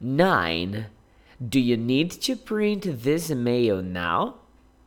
9. Do you need to print this mail now?